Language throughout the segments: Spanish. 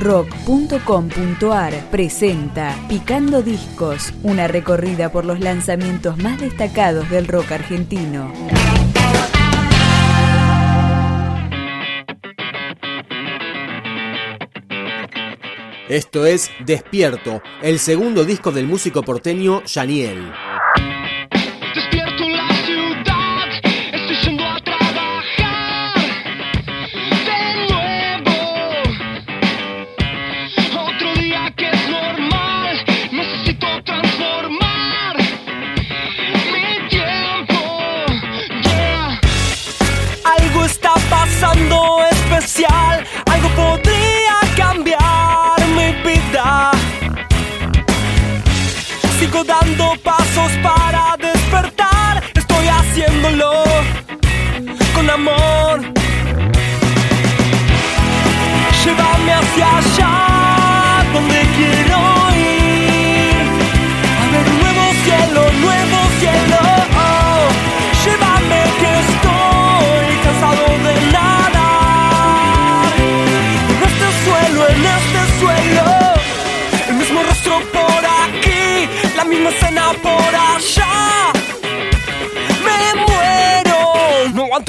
rock.com.ar presenta Picando Discos, una recorrida por los lanzamientos más destacados del rock argentino. Esto es Despierto, el segundo disco del músico porteño Janiel. seus pais.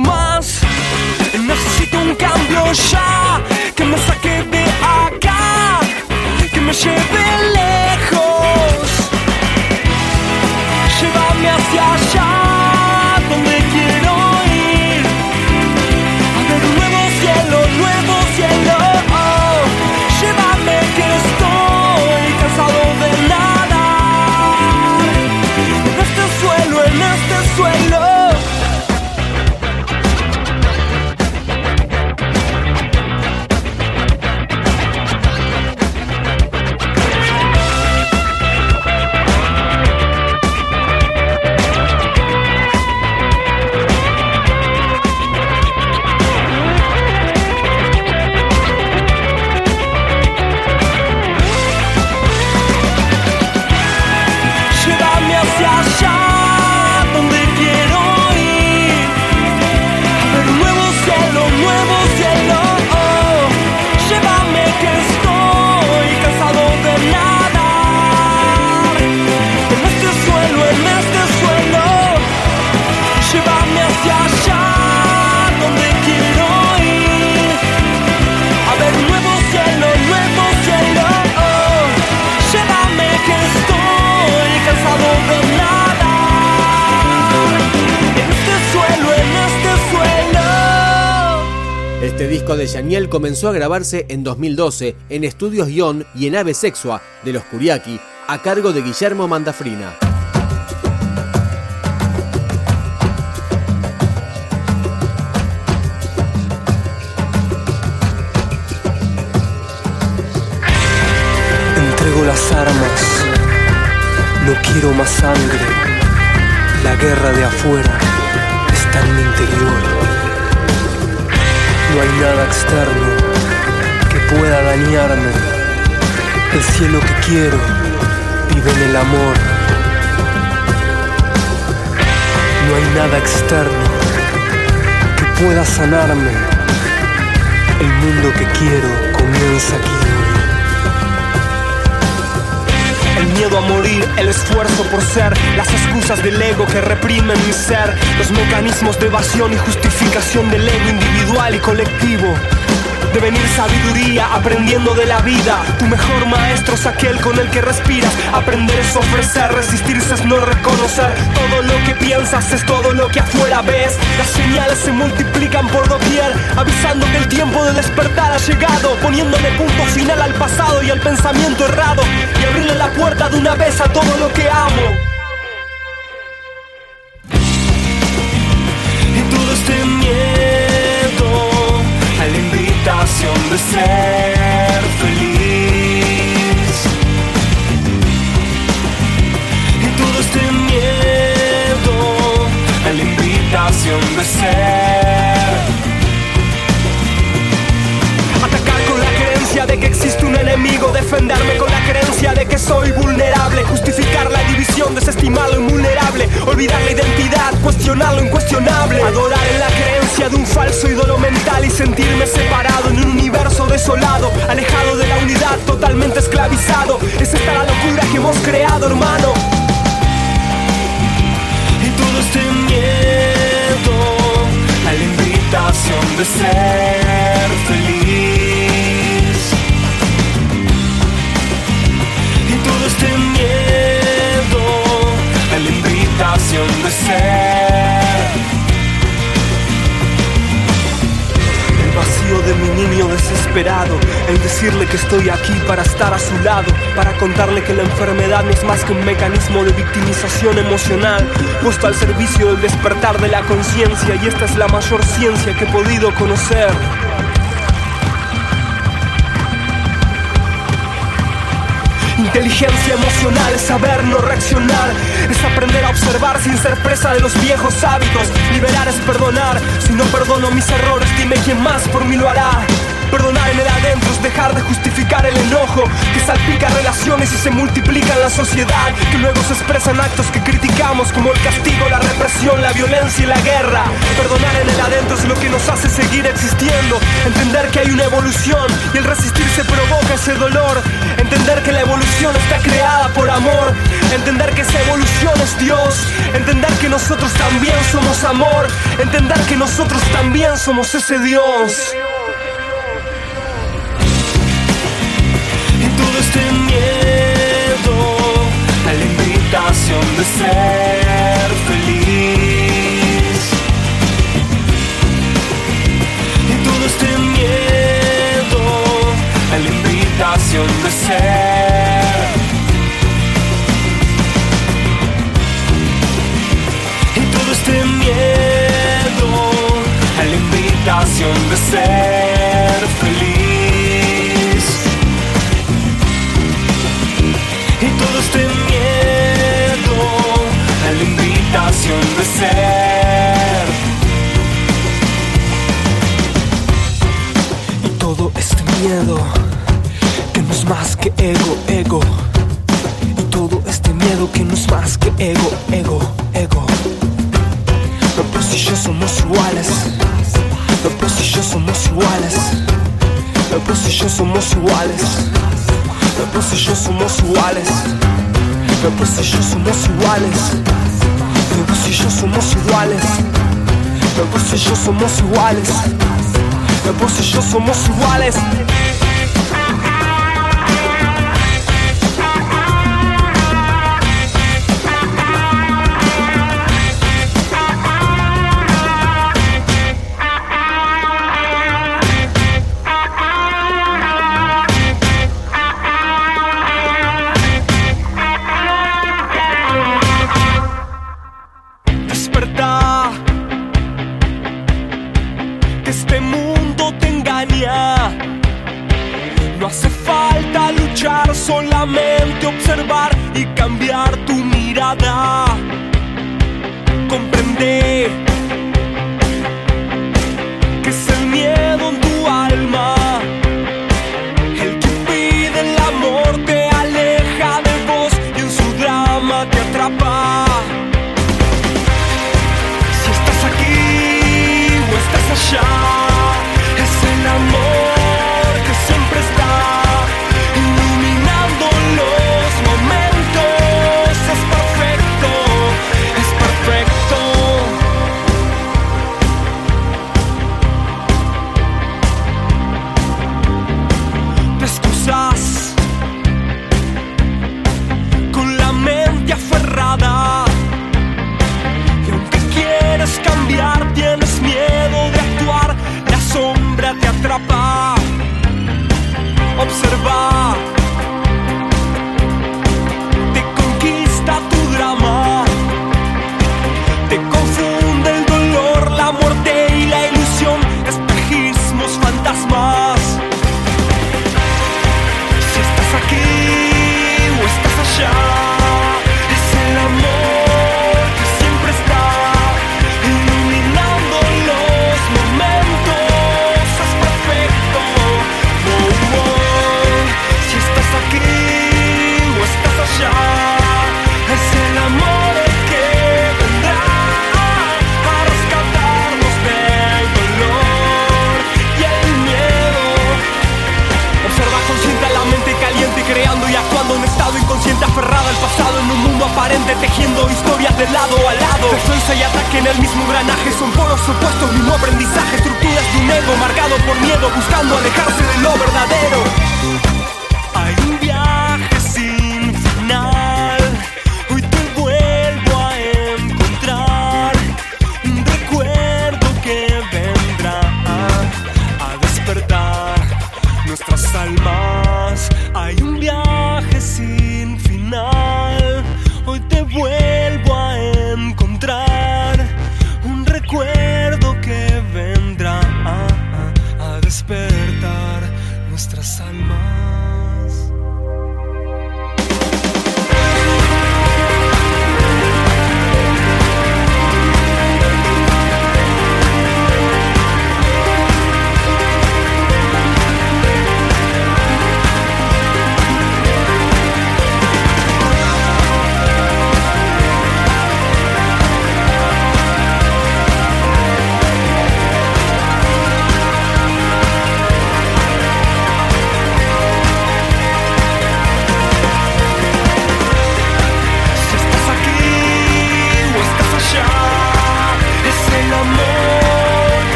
Más. Necesito un cambio ya, comenzó a grabarse en 2012 en Estudios Ion y en Ave Sexua de los Curiaki, a cargo de Guillermo Mandafrina. Entrego las armas, no quiero más sangre. La guerra de afuera está en mi interior. No hay nada externo que pueda dañarme. El cielo que quiero vive en el amor. No hay nada externo que pueda sanarme. El mundo que quiero comienza aquí El miedo a morir, el esfuerzo por ser, las excusas del ego que reprimen mi ser, los mecanismos de evasión y justificación del ego individual y colectivo. Devenir sabiduría aprendiendo de la vida. Tu mejor maestro es aquel con el que respiras. Aprender es ofrecer, resistirse es no reconocer. Todo lo que piensas es todo lo que afuera ves. Las señales se multiplican por doquier, avisando que el tiempo de despertar ha llegado. Poniéndole punto final al pasado y al pensamiento errado. Y abrirle la puerta de una vez a todo lo que amo. De ser feliz. Y todo este miedo a la invitación de ser. De que existe un enemigo, defenderme con la creencia de que soy vulnerable, justificar la división, desestimar lo invulnerable, olvidar la identidad, cuestionar lo incuestionable, adorar en la creencia de un falso ídolo mental y sentirme separado en un universo desolado, alejado de la unidad, totalmente esclavizado. Es esta la locura que hemos creado, hermano. Y todo este miedo a la invitación de ser feliz. El vacío de mi niño desesperado, el decirle que estoy aquí para estar a su lado, para contarle que la enfermedad no es más que un mecanismo de victimización emocional, puesto al servicio del despertar de la conciencia y esta es la mayor ciencia que he podido conocer. Inteligencia emocional es saber no reaccionar, es aprender a observar sin ser presa de los viejos hábitos. Liberar es perdonar, si no perdono mis errores, dime quién más por mí lo hará. Perdonar en el adentro es dejar de justificar el enojo que salpica relaciones y se multiplica en la sociedad, que luego se expresan actos que criticamos como el castigo, la represión, la violencia y la guerra. Perdonar en el adentro es lo que nos hace seguir existiendo, entender que hay una evolución y el resistirse provoca ese dolor, entender que la evolución está creada por amor, entender que esa evolución es Dios, entender que nosotros también somos amor, entender que nosotros también somos ese Dios. Y todo este miedo a la invitación de ser invitación de ser. Y todo este miedo a la invitación de ser somos iguales. La plus yo somos iguales. La plus y yo somos iguales. La plus y yo somos iguales. La plus y yo somos iguales. La y yo somos iguales. Inconsciente aferrada al pasado en un mundo aparente tejiendo historias de lado a lado. Defensa y ataque en el mismo granaje son polos opuestos, mismo aprendizaje, estructuras de un ego marcado por miedo, buscando alejarse de lo verdadero.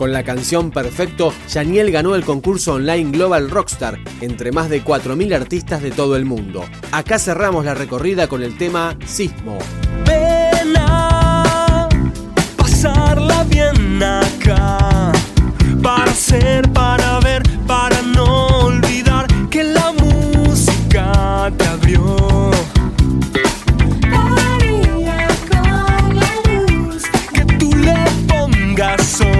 Con la canción Perfecto, Yaniel ganó el concurso online Global Rockstar entre más de 4.000 artistas de todo el mundo. Acá cerramos la recorrida con el tema Sismo. Ven a pasarla bien acá. Para ser, para ver, para no olvidar que la música te abrió. Que tú le pongas hoy.